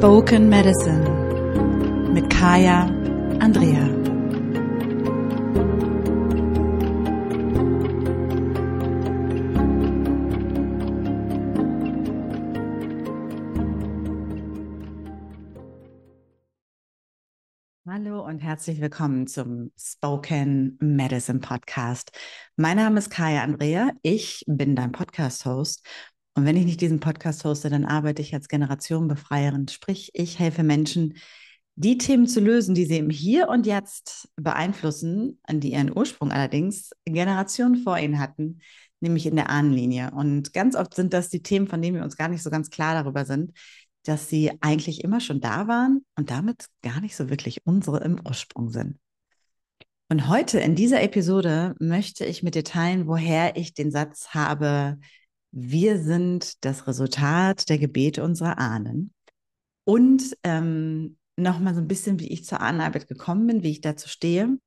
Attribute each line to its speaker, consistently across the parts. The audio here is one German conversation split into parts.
Speaker 1: Spoken Medicine mit Kaya Andrea. Hallo und herzlich willkommen zum Spoken Medicine Podcast. Mein Name ist Kaya Andrea. Ich bin dein Podcast-Host und wenn ich nicht diesen Podcast hoste, dann arbeite ich als Generationenbefreierin. Sprich, ich helfe Menschen, die Themen zu lösen, die sie im Hier und Jetzt beeinflussen, an die ihren Ursprung allerdings Generationen vor ihnen hatten, nämlich in der Ahnenlinie. Und ganz oft sind das die Themen, von denen wir uns gar nicht so ganz klar darüber sind, dass sie eigentlich immer schon da waren und damit gar nicht so wirklich unsere im Ursprung sind. Und heute in dieser Episode möchte ich mit dir teilen, woher ich den Satz habe, wir sind das Resultat der Gebete unserer Ahnen. Und ähm, nochmal so ein bisschen, wie ich zur Ahnenarbeit gekommen bin, wie ich dazu stehe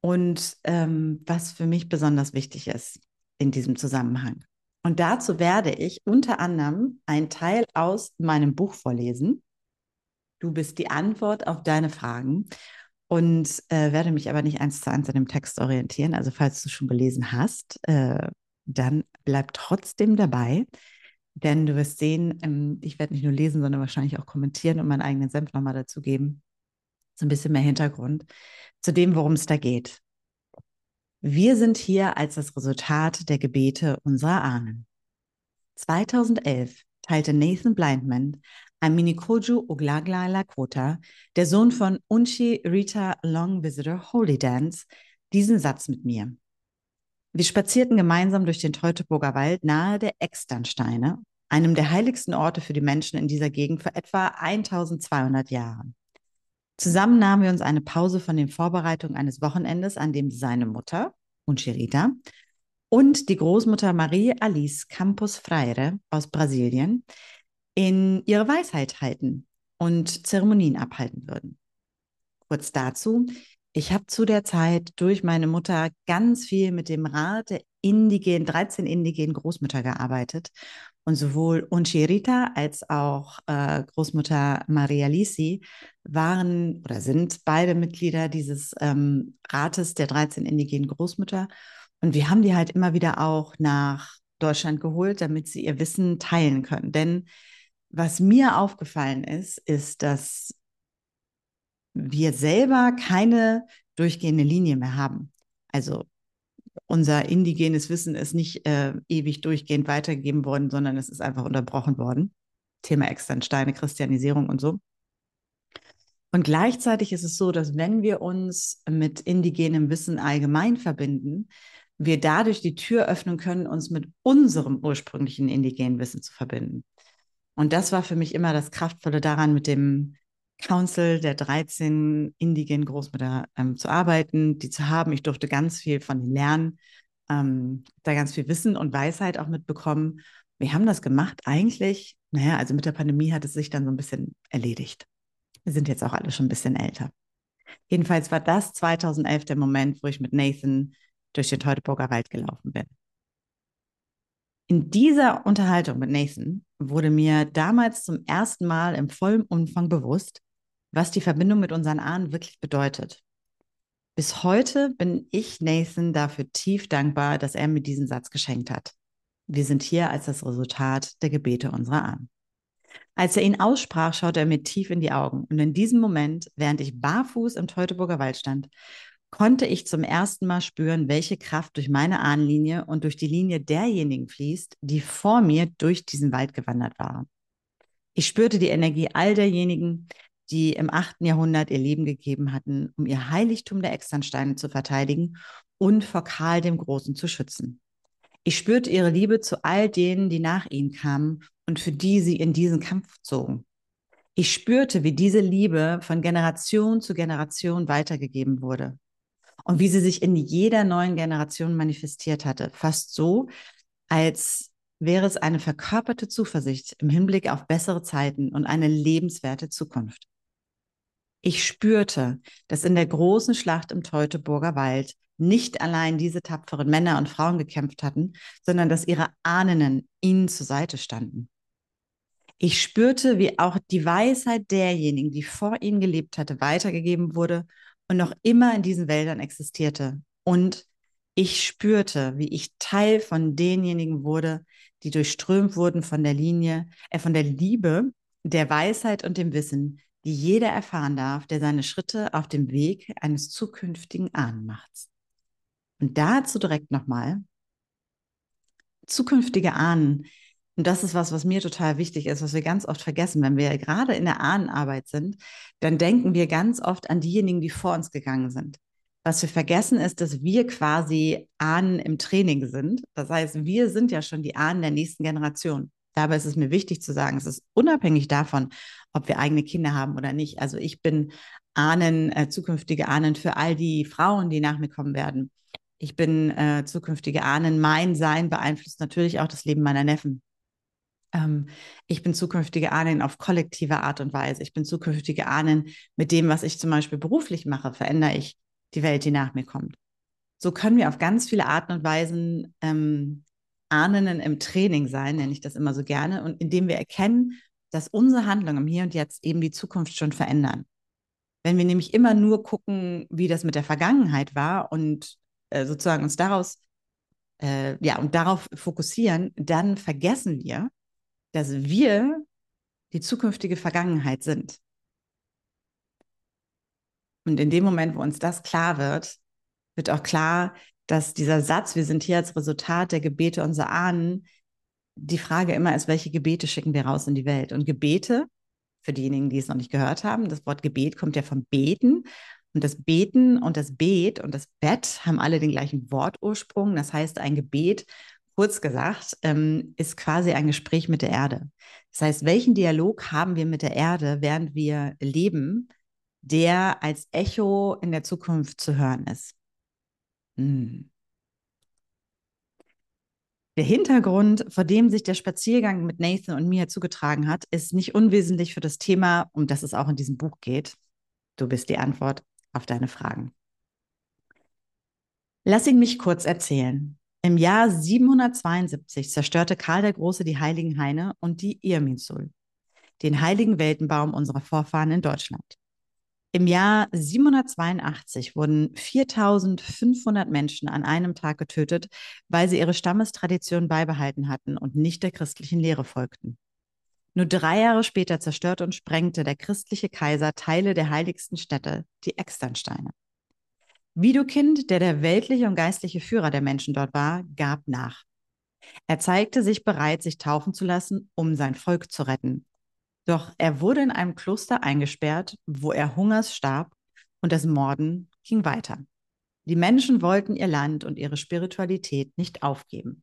Speaker 1: und ähm, was für mich besonders wichtig ist in diesem Zusammenhang. Und dazu werde ich unter anderem einen Teil aus meinem Buch vorlesen. Du bist die Antwort auf deine Fragen und äh, werde mich aber nicht eins zu eins an dem Text orientieren. Also falls du schon gelesen hast, äh, dann bleib trotzdem dabei, denn du wirst sehen, ähm, ich werde nicht nur lesen, sondern wahrscheinlich auch kommentieren und meinen eigenen Senf nochmal dazu geben. So ein bisschen mehr Hintergrund zu dem, worum es da geht. Wir sind hier als das Resultat der Gebete unserer Ahnen. 2011 teilte Nathan Blindman, ein Minikoju Oglagla Lakota, der Sohn von Unchi Rita Long Visitor Holy Dance, diesen Satz mit mir. Wir spazierten gemeinsam durch den Teutoburger Wald nahe der Externsteine, einem der heiligsten Orte für die Menschen in dieser Gegend vor etwa 1200 Jahren. Zusammen nahmen wir uns eine Pause von den Vorbereitungen eines Wochenendes, an dem seine Mutter, Unchirita, und die Großmutter Marie Alice Campos Freire aus Brasilien in ihre Weisheit halten und Zeremonien abhalten würden. Kurz dazu, ich habe zu der Zeit durch meine Mutter ganz viel mit dem Rat der indigenen, 13 indigenen Großmütter gearbeitet. Und sowohl Unchirita als auch äh, Großmutter Maria Lisi waren oder sind beide Mitglieder dieses ähm, Rates der 13 indigenen Großmütter. Und wir haben die halt immer wieder auch nach Deutschland geholt, damit sie ihr Wissen teilen können. Denn was mir aufgefallen ist, ist, dass wir selber keine durchgehende Linie mehr haben. Also unser indigenes Wissen ist nicht äh, ewig durchgehend weitergegeben worden, sondern es ist einfach unterbrochen worden. Thema Externsteine, Christianisierung und so. Und gleichzeitig ist es so, dass wenn wir uns mit indigenem Wissen allgemein verbinden, wir dadurch die Tür öffnen können, uns mit unserem ursprünglichen indigenen Wissen zu verbinden. Und das war für mich immer das Kraftvolle daran, mit dem Council der 13 indigenen Großmütter ähm, zu arbeiten, die zu haben. Ich durfte ganz viel von ihnen lernen, ähm, da ganz viel Wissen und Weisheit auch mitbekommen. Wir haben das gemacht eigentlich, naja, also mit der Pandemie hat es sich dann so ein bisschen erledigt. Wir sind jetzt auch alle schon ein bisschen älter. Jedenfalls war das 2011 der Moment, wo ich mit Nathan durch den Teutoburger Wald gelaufen bin. In dieser Unterhaltung mit Nathan wurde mir damals zum ersten Mal im vollen Umfang bewusst, was die Verbindung mit unseren Ahnen wirklich bedeutet. Bis heute bin ich Nathan dafür tief dankbar, dass er mir diesen Satz geschenkt hat. Wir sind hier als das Resultat der Gebete unserer Ahnen. Als er ihn aussprach, schaute er mir tief in die Augen. Und in diesem Moment, während ich barfuß im Teutoburger Wald stand, konnte ich zum ersten Mal spüren, welche Kraft durch meine Ahnenlinie und durch die Linie derjenigen fließt, die vor mir durch diesen Wald gewandert waren. Ich spürte die Energie all derjenigen, die im 8. Jahrhundert ihr Leben gegeben hatten, um ihr Heiligtum der Externsteine zu verteidigen und vor Karl dem Großen zu schützen. Ich spürte ihre Liebe zu all denen, die nach ihnen kamen und für die sie in diesen Kampf zogen. Ich spürte, wie diese Liebe von Generation zu Generation weitergegeben wurde und wie sie sich in jeder neuen Generation manifestiert hatte. Fast so, als wäre es eine verkörperte Zuversicht im Hinblick auf bessere Zeiten und eine lebenswerte Zukunft. Ich spürte, dass in der großen Schlacht im Teutoburger Wald nicht allein diese tapferen Männer und Frauen gekämpft hatten, sondern dass ihre Ahnen ihnen zur Seite standen. Ich spürte, wie auch die Weisheit derjenigen, die vor ihnen gelebt hatte, weitergegeben wurde und noch immer in diesen Wäldern existierte. Und ich spürte, wie ich Teil von denjenigen wurde, die durchströmt wurden von der Linie, äh, von der Liebe, der Weisheit und dem Wissen, die jeder erfahren darf, der seine Schritte auf dem Weg eines zukünftigen Ahnen macht. Und dazu direkt nochmal, zukünftige Ahnen, und das ist was, was mir total wichtig ist, was wir ganz oft vergessen. Wenn wir gerade in der Ahnenarbeit sind, dann denken wir ganz oft an diejenigen, die vor uns gegangen sind. Was wir vergessen ist, dass wir quasi Ahnen im Training sind. Das heißt, wir sind ja schon die Ahnen der nächsten Generation. Dabei ist es mir wichtig zu sagen, es ist unabhängig davon, ob wir eigene Kinder haben oder nicht. Also ich bin Ahnen, äh, zukünftige Ahnen für all die Frauen, die nach mir kommen werden. Ich bin äh, zukünftige Ahnen. Mein Sein beeinflusst natürlich auch das Leben meiner Neffen. Ähm, ich bin zukünftige Ahnen auf kollektive Art und Weise. Ich bin zukünftige Ahnen mit dem, was ich zum Beispiel beruflich mache, verändere ich die Welt, die nach mir kommt. So können wir auf ganz viele Arten und Weisen ähm, Ahnen im Training sein, nenne ich das immer so gerne, und indem wir erkennen, dass unsere Handlungen im Hier und Jetzt eben die Zukunft schon verändern. Wenn wir nämlich immer nur gucken, wie das mit der Vergangenheit war und äh, sozusagen uns daraus, äh, ja, und darauf fokussieren, dann vergessen wir, dass wir die zukünftige Vergangenheit sind. Und in dem Moment, wo uns das klar wird, wird auch klar, dass dieser Satz, wir sind hier als Resultat der Gebete unserer Ahnen, die Frage immer ist, welche Gebete schicken wir raus in die Welt? Und Gebete, für diejenigen, die es noch nicht gehört haben, das Wort Gebet kommt ja vom Beten. Und das Beten und das Bet und das Bett haben alle den gleichen Wortursprung. Das heißt, ein Gebet kurz gesagt, ähm, ist quasi ein Gespräch mit der Erde. Das heißt, welchen Dialog haben wir mit der Erde, während wir leben, der als Echo in der Zukunft zu hören ist? Hm. Der Hintergrund, vor dem sich der Spaziergang mit Nathan und mir zugetragen hat, ist nicht unwesentlich für das Thema, um das es auch in diesem Buch geht. Du bist die Antwort auf deine Fragen. Lass ihn mich kurz erzählen. Im Jahr 772 zerstörte Karl der Große die heiligen Haine und die Irminsul, den heiligen Weltenbaum unserer Vorfahren in Deutschland. Im Jahr 782 wurden 4500 Menschen an einem Tag getötet, weil sie ihre Stammestradition beibehalten hatten und nicht der christlichen Lehre folgten. Nur drei Jahre später zerstörte und sprengte der christliche Kaiser Teile der heiligsten Städte, die Externsteine. Widukind, der der weltliche und geistliche Führer der Menschen dort war, gab nach. Er zeigte sich bereit, sich taufen zu lassen, um sein Volk zu retten. Doch er wurde in einem Kloster eingesperrt, wo er Hungers starb und das Morden ging weiter. Die Menschen wollten ihr Land und ihre Spiritualität nicht aufgeben.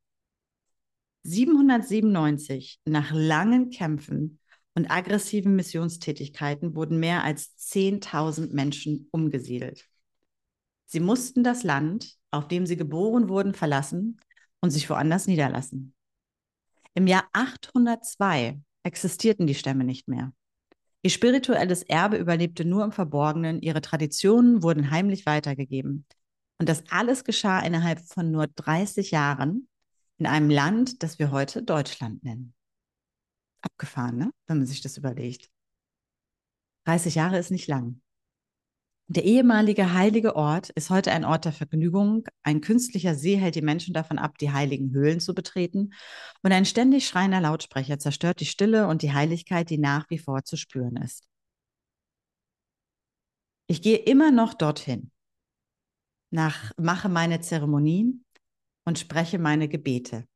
Speaker 1: 797, nach langen Kämpfen und aggressiven Missionstätigkeiten, wurden mehr als 10.000 Menschen umgesiedelt. Sie mussten das Land, auf dem sie geboren wurden, verlassen und sich woanders niederlassen. Im Jahr 802 existierten die Stämme nicht mehr. Ihr spirituelles Erbe überlebte nur im Verborgenen, ihre Traditionen wurden heimlich weitergegeben. Und das alles geschah innerhalb von nur 30 Jahren in einem Land, das wir heute Deutschland nennen. Abgefahren, ne? wenn man sich das überlegt. 30 Jahre ist nicht lang. Der ehemalige heilige Ort ist heute ein Ort der Vergnügung. Ein künstlicher See hält die Menschen davon ab, die heiligen Höhlen zu betreten. Und ein ständig schreiender Lautsprecher zerstört die Stille und die Heiligkeit, die nach wie vor zu spüren ist. Ich gehe immer noch dorthin, nach, mache meine Zeremonien und spreche meine Gebete.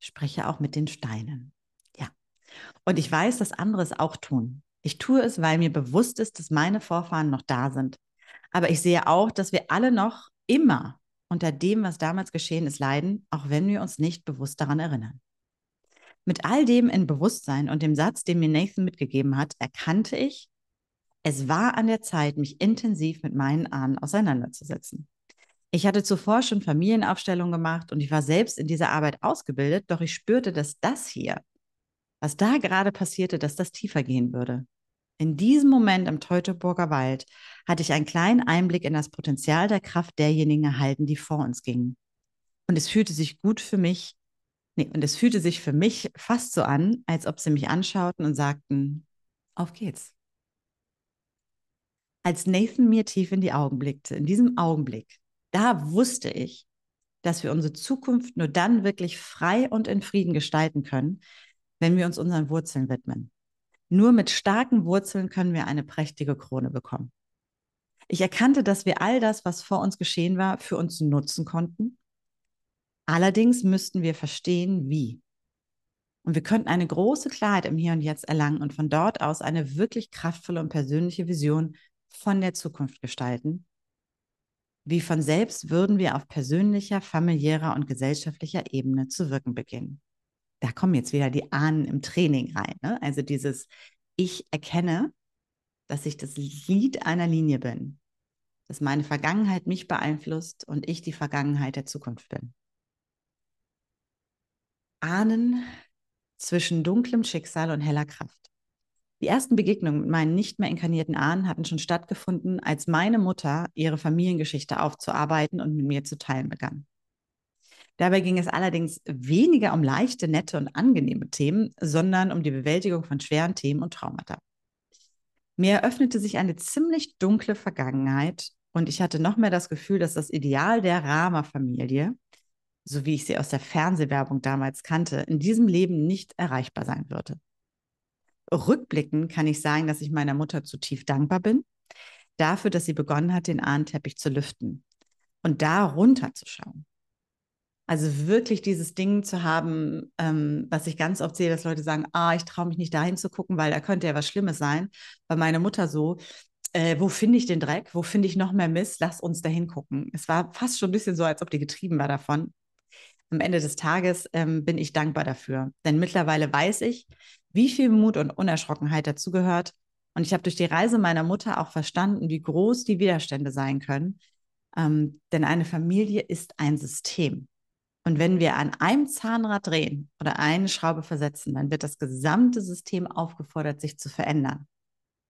Speaker 1: Spreche auch mit den Steinen. Ja. Und ich weiß, dass andere es auch tun. Ich tue es, weil mir bewusst ist, dass meine Vorfahren noch da sind. Aber ich sehe auch, dass wir alle noch immer unter dem, was damals geschehen ist, leiden, auch wenn wir uns nicht bewusst daran erinnern. Mit all dem in Bewusstsein und dem Satz, den mir Nathan mitgegeben hat, erkannte ich, es war an der Zeit, mich intensiv mit meinen Ahnen auseinanderzusetzen. Ich hatte zuvor schon Familienaufstellungen gemacht und ich war selbst in dieser Arbeit ausgebildet, doch ich spürte, dass das hier, was da gerade passierte, dass das tiefer gehen würde. In diesem Moment im Teutoburger Wald hatte ich einen kleinen Einblick in das Potenzial der Kraft derjenigen erhalten, die vor uns gingen. Und es fühlte sich gut für mich Nee, und es fühlte sich für mich fast so an, als ob sie mich anschauten und sagten, auf geht's. Als Nathan mir tief in die Augen blickte, in diesem Augenblick, da wusste ich, dass wir unsere Zukunft nur dann wirklich frei und in Frieden gestalten können, wenn wir uns unseren Wurzeln widmen. Nur mit starken Wurzeln können wir eine prächtige Krone bekommen. Ich erkannte, dass wir all das, was vor uns geschehen war, für uns nutzen konnten. Allerdings müssten wir verstehen, wie. Und wir könnten eine große Klarheit im Hier und Jetzt erlangen und von dort aus eine wirklich kraftvolle und persönliche Vision von der Zukunft gestalten. Wie von selbst würden wir auf persönlicher, familiärer und gesellschaftlicher Ebene zu wirken beginnen. Da kommen jetzt wieder die Ahnen im Training rein. Ne? Also dieses, ich erkenne, dass ich das Lied einer Linie bin, dass meine Vergangenheit mich beeinflusst und ich die Vergangenheit der Zukunft bin. Ahnen zwischen dunklem Schicksal und heller Kraft. Die ersten Begegnungen mit meinen nicht mehr inkarnierten Ahnen hatten schon stattgefunden, als meine Mutter ihre Familiengeschichte aufzuarbeiten und mit mir zu teilen begann. Dabei ging es allerdings weniger um leichte, nette und angenehme Themen, sondern um die Bewältigung von schweren Themen und Traumata. Mir eröffnete sich eine ziemlich dunkle Vergangenheit und ich hatte noch mehr das Gefühl, dass das Ideal der Rama-Familie, so wie ich sie aus der Fernsehwerbung damals kannte, in diesem Leben nicht erreichbar sein würde. Rückblickend kann ich sagen, dass ich meiner Mutter zutiefst dankbar bin dafür, dass sie begonnen hat, den Ahnenteppich zu lüften und da runterzuschauen. Also wirklich dieses Ding zu haben, ähm, was ich ganz oft sehe, dass Leute sagen, ah, ich traue mich nicht dahin zu gucken, weil da könnte ja was Schlimmes sein. Bei meiner Mutter so, äh, wo finde ich den Dreck? Wo finde ich noch mehr Mist? Lass uns dahin gucken. Es war fast schon ein bisschen so, als ob die getrieben war davon. Am Ende des Tages ähm, bin ich dankbar dafür. Denn mittlerweile weiß ich, wie viel Mut und Unerschrockenheit dazugehört. Und ich habe durch die Reise meiner Mutter auch verstanden, wie groß die Widerstände sein können. Ähm, denn eine Familie ist ein System. Und wenn wir an einem Zahnrad drehen oder eine Schraube versetzen, dann wird das gesamte System aufgefordert, sich zu verändern.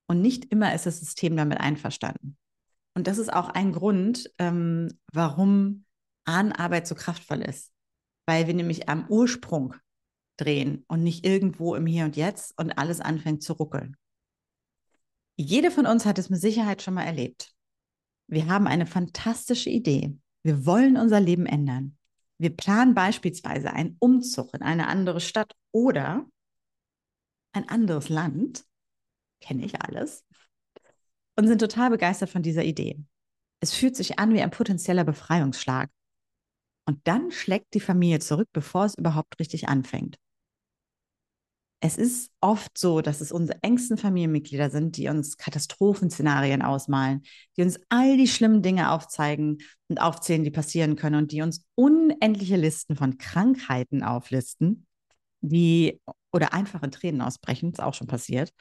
Speaker 1: Und nicht immer ist das System damit einverstanden. Und das ist auch ein Grund, ähm, warum Ahnenarbeit so kraftvoll ist. Weil wir nämlich am Ursprung drehen und nicht irgendwo im Hier und Jetzt und alles anfängt zu ruckeln. Jede von uns hat es mit Sicherheit schon mal erlebt. Wir haben eine fantastische Idee. Wir wollen unser Leben ändern. Wir planen beispielsweise einen Umzug in eine andere Stadt oder ein anderes Land, kenne ich alles, und sind total begeistert von dieser Idee. Es fühlt sich an wie ein potenzieller Befreiungsschlag. Und dann schlägt die Familie zurück, bevor es überhaupt richtig anfängt es ist oft so, dass es unsere engsten Familienmitglieder sind, die uns Katastrophenszenarien ausmalen, die uns all die schlimmen Dinge aufzeigen und aufzählen, die passieren können und die uns unendliche Listen von Krankheiten auflisten, die oder einfach in Tränen ausbrechen, ist auch schon passiert,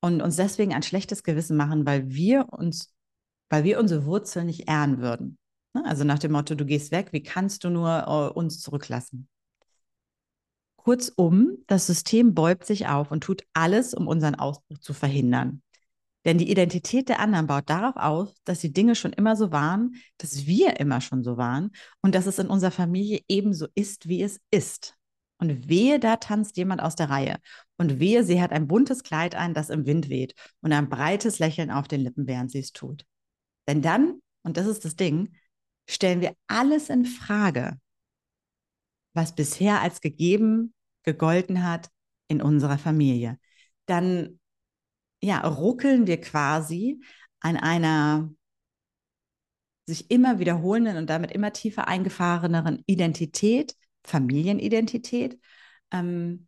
Speaker 1: und uns deswegen ein schlechtes Gewissen machen, weil wir uns, weil wir unsere Wurzeln nicht ehren würden. Ne? Also nach dem Motto, du gehst weg, wie kannst du nur uh, uns zurücklassen? Kurzum, das System bäumt sich auf und tut alles, um unseren Ausbruch zu verhindern. Denn die Identität der anderen baut darauf auf, dass die Dinge schon immer so waren, dass wir immer schon so waren und dass es in unserer Familie ebenso ist, wie es ist. Und wehe, da tanzt jemand aus der Reihe. Und wehe, sie hat ein buntes Kleid an, das im Wind weht und ein breites Lächeln auf den Lippen, während sie es tut. Denn dann, und das ist das Ding, stellen wir alles in Frage, was bisher als gegeben gegolten hat in unserer Familie. Dann ja, ruckeln wir quasi an einer sich immer wiederholenden und damit immer tiefer eingefahreneren Identität, Familienidentität, ähm,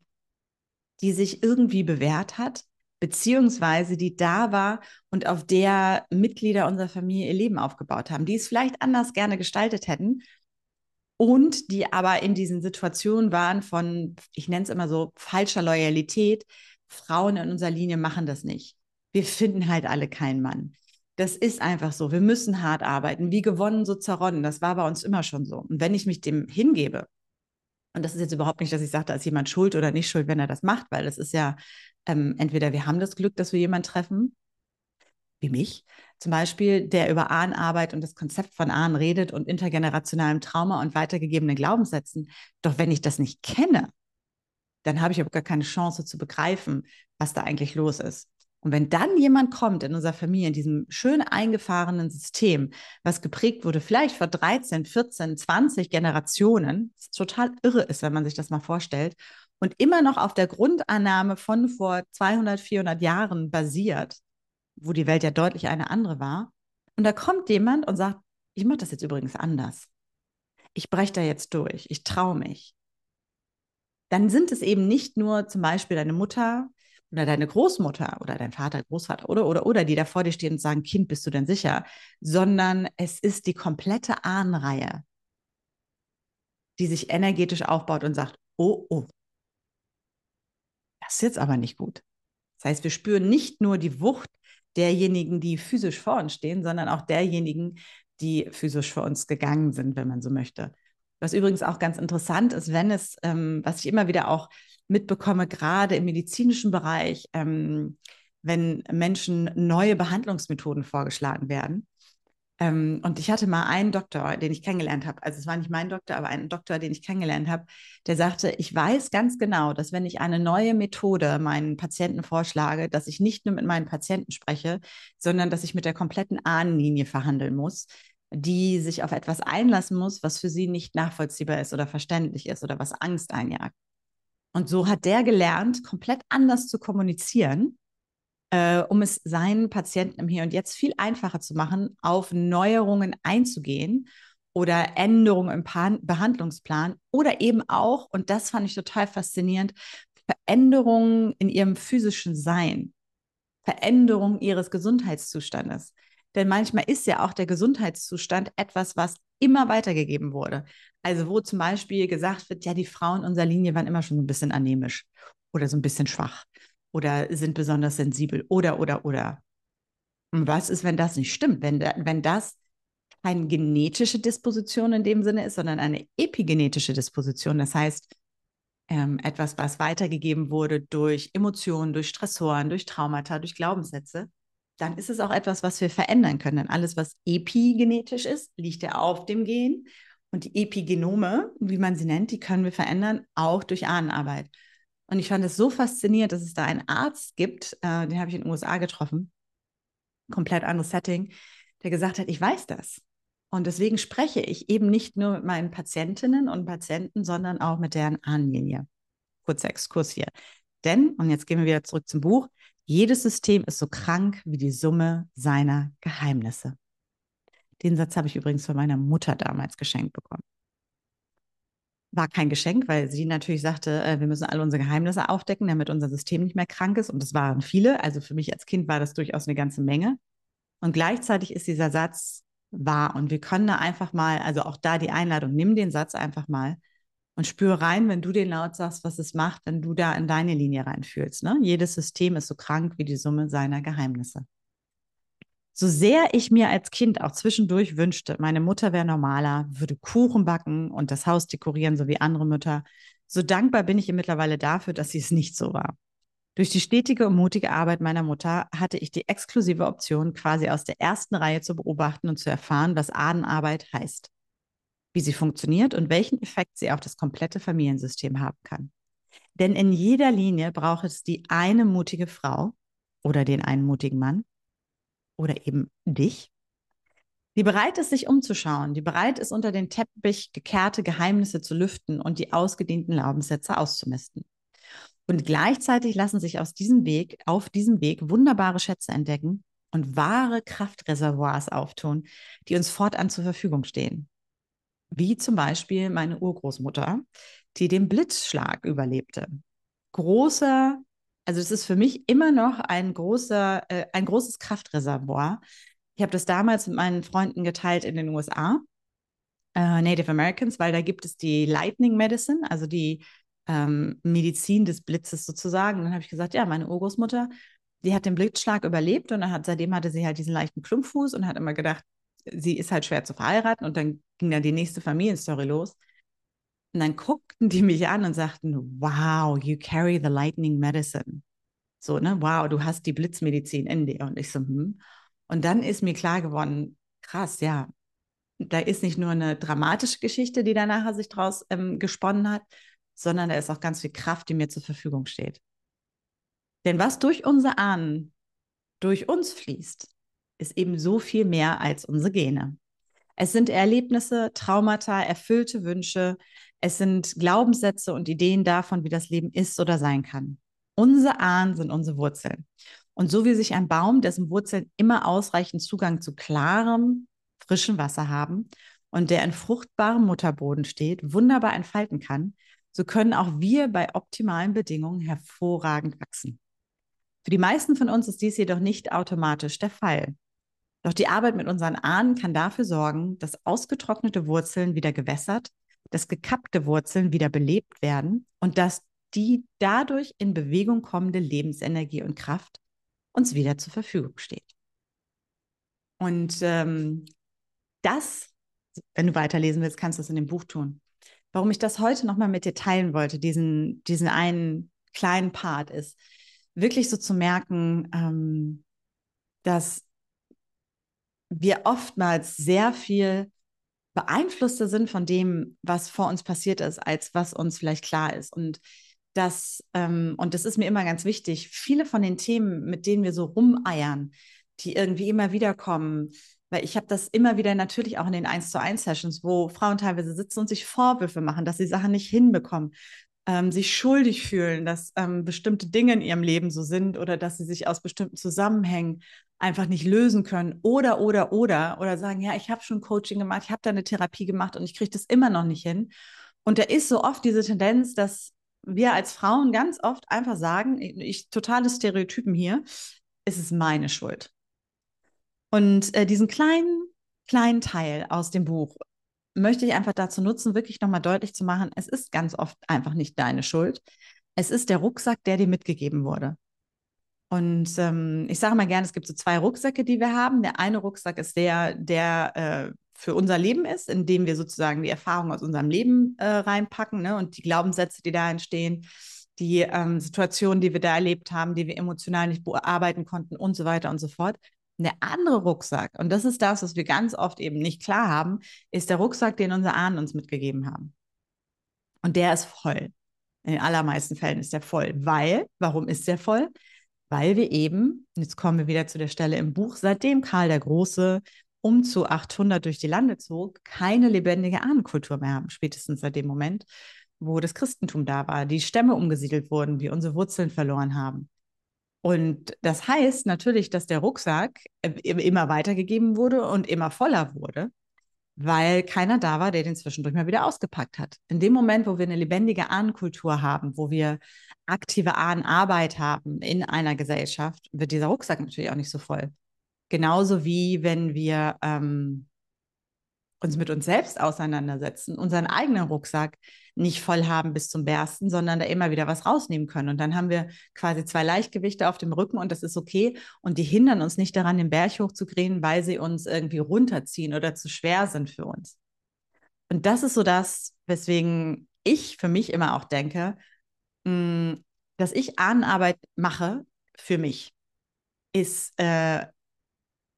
Speaker 1: die sich irgendwie bewährt hat, beziehungsweise die da war und auf der Mitglieder unserer Familie ihr Leben aufgebaut haben, die es vielleicht anders gerne gestaltet hätten, und die aber in diesen Situationen waren von, ich nenne es immer so, falscher Loyalität. Frauen in unserer Linie machen das nicht. Wir finden halt alle keinen Mann. Das ist einfach so. Wir müssen hart arbeiten. Wie gewonnen, so zerronnen. Das war bei uns immer schon so. Und wenn ich mich dem hingebe, und das ist jetzt überhaupt nicht, dass ich sage, da ist jemand schuld oder nicht schuld, wenn er das macht, weil das ist ja ähm, entweder wir haben das Glück, dass wir jemanden treffen, wie mich zum Beispiel, der über Ahnenarbeit und das Konzept von Ahnen redet und intergenerationalem Trauma und weitergegebenen Glaubenssätzen. Doch wenn ich das nicht kenne, dann habe ich aber gar keine Chance zu begreifen, was da eigentlich los ist. Und wenn dann jemand kommt in unserer Familie, in diesem schön eingefahrenen System, was geprägt wurde, vielleicht vor 13, 14, 20 Generationen, was total irre ist, wenn man sich das mal vorstellt, und immer noch auf der Grundannahme von vor 200, 400 Jahren basiert, wo die Welt ja deutlich eine andere war. Und da kommt jemand und sagt, ich mache das jetzt übrigens anders. Ich breche da jetzt durch. Ich traue mich. Dann sind es eben nicht nur zum Beispiel deine Mutter oder deine Großmutter oder dein Vater, Großvater oder, oder, oder, die da vor dir stehen und sagen, Kind, bist du denn sicher? Sondern es ist die komplette Ahnenreihe, die sich energetisch aufbaut und sagt, oh, oh, das ist jetzt aber nicht gut. Das heißt, wir spüren nicht nur die Wucht derjenigen, die physisch vor uns stehen, sondern auch derjenigen, die physisch vor uns gegangen sind, wenn man so möchte. Was übrigens auch ganz interessant ist, wenn es, ähm, was ich immer wieder auch mitbekomme, gerade im medizinischen Bereich, ähm, wenn Menschen neue Behandlungsmethoden vorgeschlagen werden, ähm, und ich hatte mal einen Doktor, den ich kennengelernt habe. Also es war nicht mein Doktor, aber einen Doktor, den ich kennengelernt habe, der sagte, ich weiß ganz genau, dass wenn ich eine neue Methode meinen Patienten vorschlage, dass ich nicht nur mit meinen Patienten spreche, sondern dass ich mit der kompletten Ahnenlinie verhandeln muss, die sich auf etwas einlassen muss, was für sie nicht nachvollziehbar ist oder verständlich ist oder was Angst einjagt. Und so hat der gelernt, komplett anders zu kommunizieren äh, um es seinen Patienten im Hier und Jetzt viel einfacher zu machen, auf Neuerungen einzugehen oder Änderungen im Pan Behandlungsplan oder eben auch, und das fand ich total faszinierend, Veränderungen in ihrem physischen Sein, Veränderungen ihres Gesundheitszustandes. Denn manchmal ist ja auch der Gesundheitszustand etwas, was immer weitergegeben wurde. Also wo zum Beispiel gesagt wird, ja, die Frauen unserer Linie waren immer schon ein bisschen anämisch oder so ein bisschen schwach oder sind besonders sensibel oder, oder, oder. Und was ist, wenn das nicht stimmt? Wenn, wenn das keine genetische Disposition in dem Sinne ist, sondern eine epigenetische Disposition. Das heißt, ähm, etwas, was weitergegeben wurde durch Emotionen, durch Stressoren, durch Traumata, durch Glaubenssätze, dann ist es auch etwas, was wir verändern können. Denn alles, was epigenetisch ist, liegt ja auf dem Gen. Und die Epigenome, wie man sie nennt, die können wir verändern, auch durch Ahnenarbeit. Und ich fand es so faszinierend, dass es da einen Arzt gibt, äh, den habe ich in den USA getroffen, komplett anderes Setting, der gesagt hat, ich weiß das. Und deswegen spreche ich eben nicht nur mit meinen Patientinnen und Patienten, sondern auch mit deren Ahnenlinie. Kurzer Exkurs hier. Denn, und jetzt gehen wir wieder zurück zum Buch, jedes System ist so krank wie die Summe seiner Geheimnisse. Den Satz habe ich übrigens von meiner Mutter damals geschenkt bekommen war kein Geschenk, weil sie natürlich sagte, äh, wir müssen alle unsere Geheimnisse aufdecken, damit unser System nicht mehr krank ist. Und das waren viele. Also für mich als Kind war das durchaus eine ganze Menge. Und gleichzeitig ist dieser Satz wahr. Und wir können da einfach mal, also auch da die Einladung, nimm den Satz einfach mal und spüre rein, wenn du den laut sagst, was es macht, wenn du da in deine Linie reinfühlst. Ne? Jedes System ist so krank wie die Summe seiner Geheimnisse. So sehr ich mir als Kind auch zwischendurch wünschte, meine Mutter wäre normaler, würde Kuchen backen und das Haus dekorieren, so wie andere Mütter, so dankbar bin ich ihr mittlerweile dafür, dass sie es nicht so war. Durch die stetige und mutige Arbeit meiner Mutter hatte ich die exklusive Option, quasi aus der ersten Reihe zu beobachten und zu erfahren, was Ahnenarbeit heißt, wie sie funktioniert und welchen Effekt sie auf das komplette Familiensystem haben kann. Denn in jeder Linie braucht es die eine mutige Frau oder den einen mutigen Mann, oder eben dich, die bereit ist, sich umzuschauen, die bereit ist, unter den Teppich gekehrte Geheimnisse zu lüften und die ausgedehnten Glaubenssätze auszumisten. Und gleichzeitig lassen sich aus diesem Weg, auf diesem Weg wunderbare Schätze entdecken und wahre Kraftreservoirs auftun, die uns fortan zur Verfügung stehen. Wie zum Beispiel meine Urgroßmutter, die den Blitzschlag überlebte. Großer also es ist für mich immer noch ein großer, äh, ein großes Kraftreservoir. Ich habe das damals mit meinen Freunden geteilt in den USA, äh, Native Americans, weil da gibt es die Lightning Medicine, also die ähm, Medizin des Blitzes sozusagen. Und dann habe ich gesagt, ja, meine Urgroßmutter, die hat den Blitzschlag überlebt und hat, seitdem hatte sie halt diesen leichten Klumpfuß und hat immer gedacht, sie ist halt schwer zu verheiraten und dann ging dann die nächste Familienstory los. Und dann guckten die mich an und sagten, wow, you carry the lightning medicine. So, ne, wow, du hast die Blitzmedizin in dir. Und ich so, hm. Und dann ist mir klar geworden, krass, ja, da ist nicht nur eine dramatische Geschichte, die da nachher sich draus ähm, gesponnen hat, sondern da ist auch ganz viel Kraft, die mir zur Verfügung steht. Denn was durch unsere Ahnen durch uns fließt, ist eben so viel mehr als unsere Gene. Es sind Erlebnisse, Traumata, erfüllte Wünsche, es sind Glaubenssätze und Ideen davon, wie das Leben ist oder sein kann. Unsere Ahnen sind unsere Wurzeln. Und so wie sich ein Baum, dessen Wurzeln immer ausreichend Zugang zu klarem, frischem Wasser haben und der in fruchtbarem Mutterboden steht, wunderbar entfalten kann, so können auch wir bei optimalen Bedingungen hervorragend wachsen. Für die meisten von uns ist dies jedoch nicht automatisch der Fall. Doch die Arbeit mit unseren Ahnen kann dafür sorgen, dass ausgetrocknete Wurzeln wieder gewässert, dass gekappte Wurzeln wieder belebt werden und dass die dadurch in Bewegung kommende Lebensenergie und Kraft uns wieder zur Verfügung steht. Und ähm, das, wenn du weiterlesen willst, kannst du es in dem Buch tun. Warum ich das heute nochmal mit dir teilen wollte, diesen, diesen einen kleinen Part, ist wirklich so zu merken, ähm, dass wir oftmals sehr viel beeinflusster sind von dem, was vor uns passiert ist, als was uns vielleicht klar ist. Und das, ähm, und das ist mir immer ganz wichtig, viele von den Themen, mit denen wir so rumeiern, die irgendwie immer wieder kommen, weil ich habe das immer wieder natürlich auch in den 1 zu 1 Sessions, wo Frauen teilweise sitzen und sich Vorwürfe machen, dass sie Sachen nicht hinbekommen, ähm, sich schuldig fühlen, dass ähm, bestimmte Dinge in ihrem Leben so sind oder dass sie sich aus bestimmten Zusammenhängen einfach nicht lösen können oder oder oder oder sagen, ja, ich habe schon Coaching gemacht, ich habe da eine Therapie gemacht und ich kriege das immer noch nicht hin. Und da ist so oft diese Tendenz, dass wir als Frauen ganz oft einfach sagen, ich totale Stereotypen hier, es ist meine Schuld. Und äh, diesen kleinen kleinen Teil aus dem Buch möchte ich einfach dazu nutzen, wirklich nochmal deutlich zu machen, es ist ganz oft einfach nicht deine Schuld. Es ist der Rucksack, der dir mitgegeben wurde. Und ähm, ich sage mal gerne, es gibt so zwei Rucksäcke, die wir haben. Der eine Rucksack ist der, der äh, für unser Leben ist, in dem wir sozusagen die Erfahrungen aus unserem Leben äh, reinpacken ne? und die Glaubenssätze, die da entstehen, die ähm, Situationen, die wir da erlebt haben, die wir emotional nicht bearbeiten konnten und so weiter und so fort. Der andere Rucksack, und das ist das, was wir ganz oft eben nicht klar haben, ist der Rucksack, den unsere Ahnen uns mitgegeben haben. Und der ist voll. In den allermeisten Fällen ist der voll. Weil, warum ist der voll? weil wir eben, jetzt kommen wir wieder zu der Stelle im Buch, seitdem Karl der Große um zu 800 durch die Lande zog, keine lebendige Ahnenkultur mehr haben, spätestens seit dem Moment, wo das Christentum da war, die Stämme umgesiedelt wurden, wir unsere Wurzeln verloren haben. Und das heißt natürlich, dass der Rucksack äh, immer weitergegeben wurde und immer voller wurde weil keiner da war, der den zwischendurch mal wieder ausgepackt hat. In dem Moment, wo wir eine lebendige Ahnenkultur haben, wo wir aktive Ahnenarbeit haben in einer Gesellschaft, wird dieser Rucksack natürlich auch nicht so voll. Genauso wie wenn wir ähm, uns mit uns selbst auseinandersetzen, unseren eigenen Rucksack nicht voll haben bis zum Bersten, sondern da immer wieder was rausnehmen können. Und dann haben wir quasi zwei Leichtgewichte auf dem Rücken und das ist okay. Und die hindern uns nicht daran, den Berg hochzukriegen, weil sie uns irgendwie runterziehen oder zu schwer sind für uns. Und das ist so das, weswegen ich für mich immer auch denke, mm, dass ich Ahnenarbeit mache für mich, ist äh,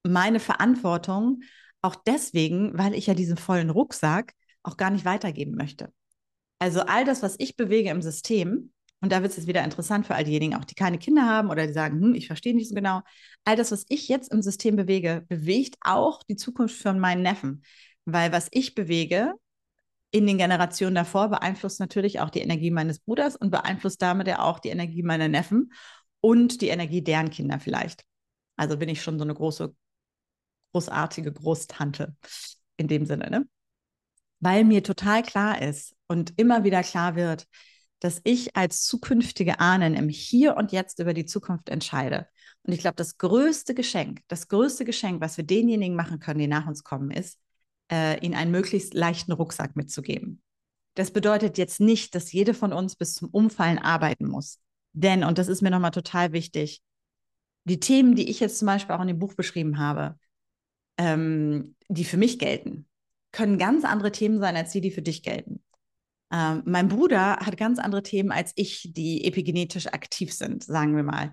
Speaker 1: meine Verantwortung, auch deswegen, weil ich ja diesen vollen Rucksack auch gar nicht weitergeben möchte. Also all das, was ich bewege im System, und da wird es jetzt wieder interessant für all diejenigen, auch die keine Kinder haben oder die sagen, hm, ich verstehe nicht so genau, all das, was ich jetzt im System bewege, bewegt auch die Zukunft von meinen Neffen. Weil was ich bewege in den Generationen davor beeinflusst natürlich auch die Energie meines Bruders und beeinflusst damit ja auch die Energie meiner Neffen und die Energie deren Kinder vielleicht. Also bin ich schon so eine große großartige Großtante in dem Sinne, ne? Weil mir total klar ist und immer wieder klar wird, dass ich als zukünftige Ahnen im Hier und Jetzt über die Zukunft entscheide. Und ich glaube, das größte Geschenk, das größte Geschenk, was wir denjenigen machen können, die nach uns kommen, ist, äh, ihnen einen möglichst leichten Rucksack mitzugeben. Das bedeutet jetzt nicht, dass jede von uns bis zum Umfallen arbeiten muss. Denn, und das ist mir nochmal total wichtig, die Themen, die ich jetzt zum Beispiel auch in dem Buch beschrieben habe, ähm, die für mich gelten, können ganz andere Themen sein als die, die für dich gelten. Ähm, mein Bruder hat ganz andere Themen als ich, die epigenetisch aktiv sind, sagen wir mal.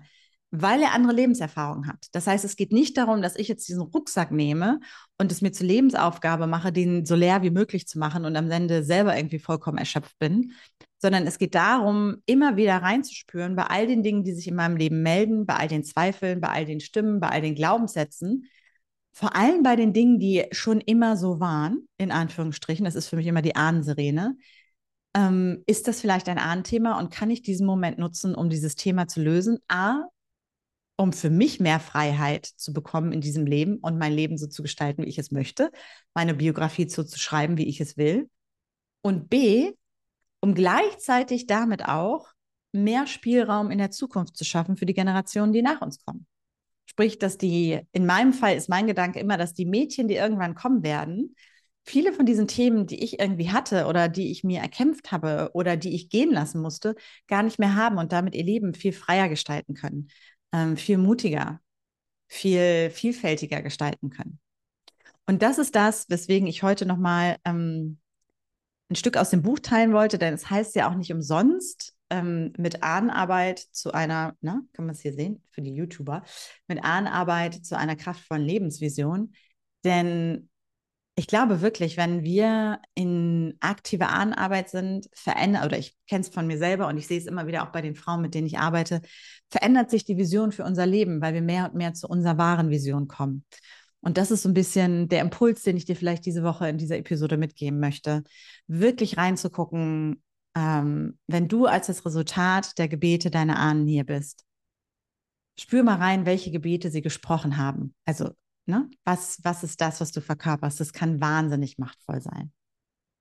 Speaker 1: weil er andere Lebenserfahrungen hat. Das heißt, es geht nicht darum, dass ich jetzt diesen Rucksack nehme und es mir zur Lebensaufgabe mache, den so leer wie möglich zu machen und am Ende selber irgendwie vollkommen erschöpft bin, sondern es geht darum, immer wieder reinzuspüren bei all den Dingen, die sich in meinem Leben melden, bei all den Zweifeln, bei all den Stimmen, bei all den Glaubenssätzen, vor allem bei den Dingen, die schon immer so waren, in Anführungsstrichen, das ist für mich immer die Ahnensirene, ähm, ist das vielleicht ein Ahnenthema und kann ich diesen Moment nutzen, um dieses Thema zu lösen? A, um für mich mehr Freiheit zu bekommen in diesem Leben und mein Leben so zu gestalten, wie ich es möchte, meine Biografie so zu schreiben, wie ich es will. Und B, um gleichzeitig damit auch mehr Spielraum in der Zukunft zu schaffen für die Generationen, die nach uns kommen. Sprich, dass die, in meinem Fall ist mein Gedanke immer, dass die Mädchen, die irgendwann kommen werden, viele von diesen Themen, die ich irgendwie hatte oder die ich mir erkämpft habe oder die ich gehen lassen musste, gar nicht mehr haben und damit ihr Leben viel freier gestalten können ähm, viel mutiger, viel vielfältiger gestalten können. Und das ist das, weswegen ich heute nochmal ähm, ein Stück aus dem Buch teilen wollte, denn es heißt ja auch nicht umsonst ähm, mit Ahnenarbeit zu einer, na, kann man es hier sehen, für die YouTuber, mit Ahnenarbeit zu einer kraftvollen Lebensvision. Denn ich glaube wirklich, wenn wir in aktiver Ahnenarbeit sind, verändert, oder ich kenne es von mir selber und ich sehe es immer wieder auch bei den Frauen, mit denen ich arbeite, verändert sich die Vision für unser Leben, weil wir mehr und mehr zu unserer wahren Vision kommen. Und das ist so ein bisschen der Impuls, den ich dir vielleicht diese Woche in dieser Episode mitgeben möchte. Wirklich reinzugucken, ähm, wenn du als das Resultat der Gebete deiner Ahnen hier bist. Spür mal rein, welche Gebete sie gesprochen haben. Also Ne? Was, was ist das, was du verkörperst? Das kann wahnsinnig machtvoll sein.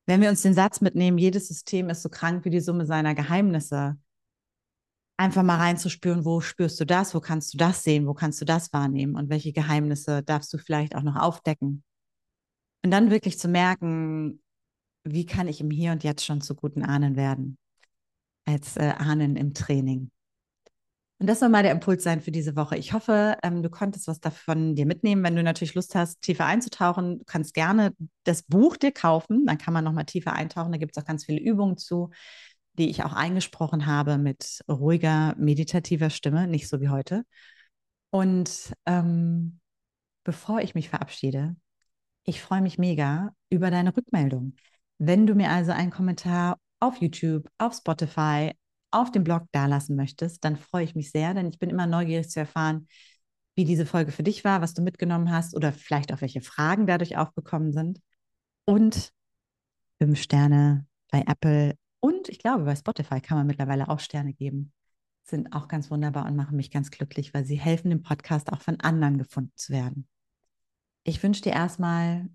Speaker 1: Wenn wir uns den Satz mitnehmen, jedes System ist so krank wie die Summe seiner Geheimnisse, einfach mal reinzuspüren, wo spürst du das, wo kannst du das sehen, wo kannst du das wahrnehmen und welche Geheimnisse darfst du vielleicht auch noch aufdecken. Und dann wirklich zu merken, wie kann ich im Hier und Jetzt schon zu guten Ahnen werden, als äh, Ahnen im Training. Und das soll mal der Impuls sein für diese Woche. Ich hoffe, ähm, du konntest was davon dir mitnehmen. Wenn du natürlich Lust hast, tiefer einzutauchen, du kannst gerne das Buch dir kaufen. Dann kann man nochmal tiefer eintauchen. Da gibt es auch ganz viele Übungen zu, die ich auch eingesprochen habe mit ruhiger, meditativer Stimme, nicht so wie heute. Und ähm, bevor ich mich verabschiede, ich freue mich mega über deine Rückmeldung. Wenn du mir also einen Kommentar auf YouTube, auf Spotify, auf dem Blog dalassen möchtest, dann freue ich mich sehr, denn ich bin immer neugierig zu erfahren, wie diese Folge für dich war, was du mitgenommen hast oder vielleicht auch welche Fragen dadurch aufgekommen sind. Und fünf Sterne bei Apple und ich glaube, bei Spotify kann man mittlerweile auch Sterne geben. Sind auch ganz wunderbar und machen mich ganz glücklich, weil sie helfen, dem Podcast auch von anderen gefunden zu werden. Ich wünsche dir erstmal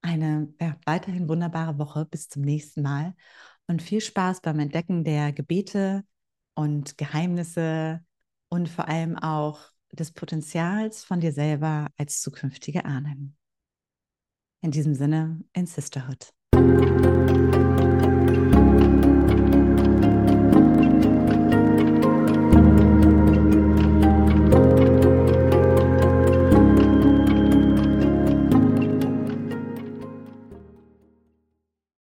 Speaker 1: eine ja, weiterhin wunderbare Woche. Bis zum nächsten Mal und viel Spaß beim Entdecken der Gebete und Geheimnisse und vor allem auch des Potenzials von dir selber als zukünftige Ahnen. In diesem Sinne, in Sisterhood.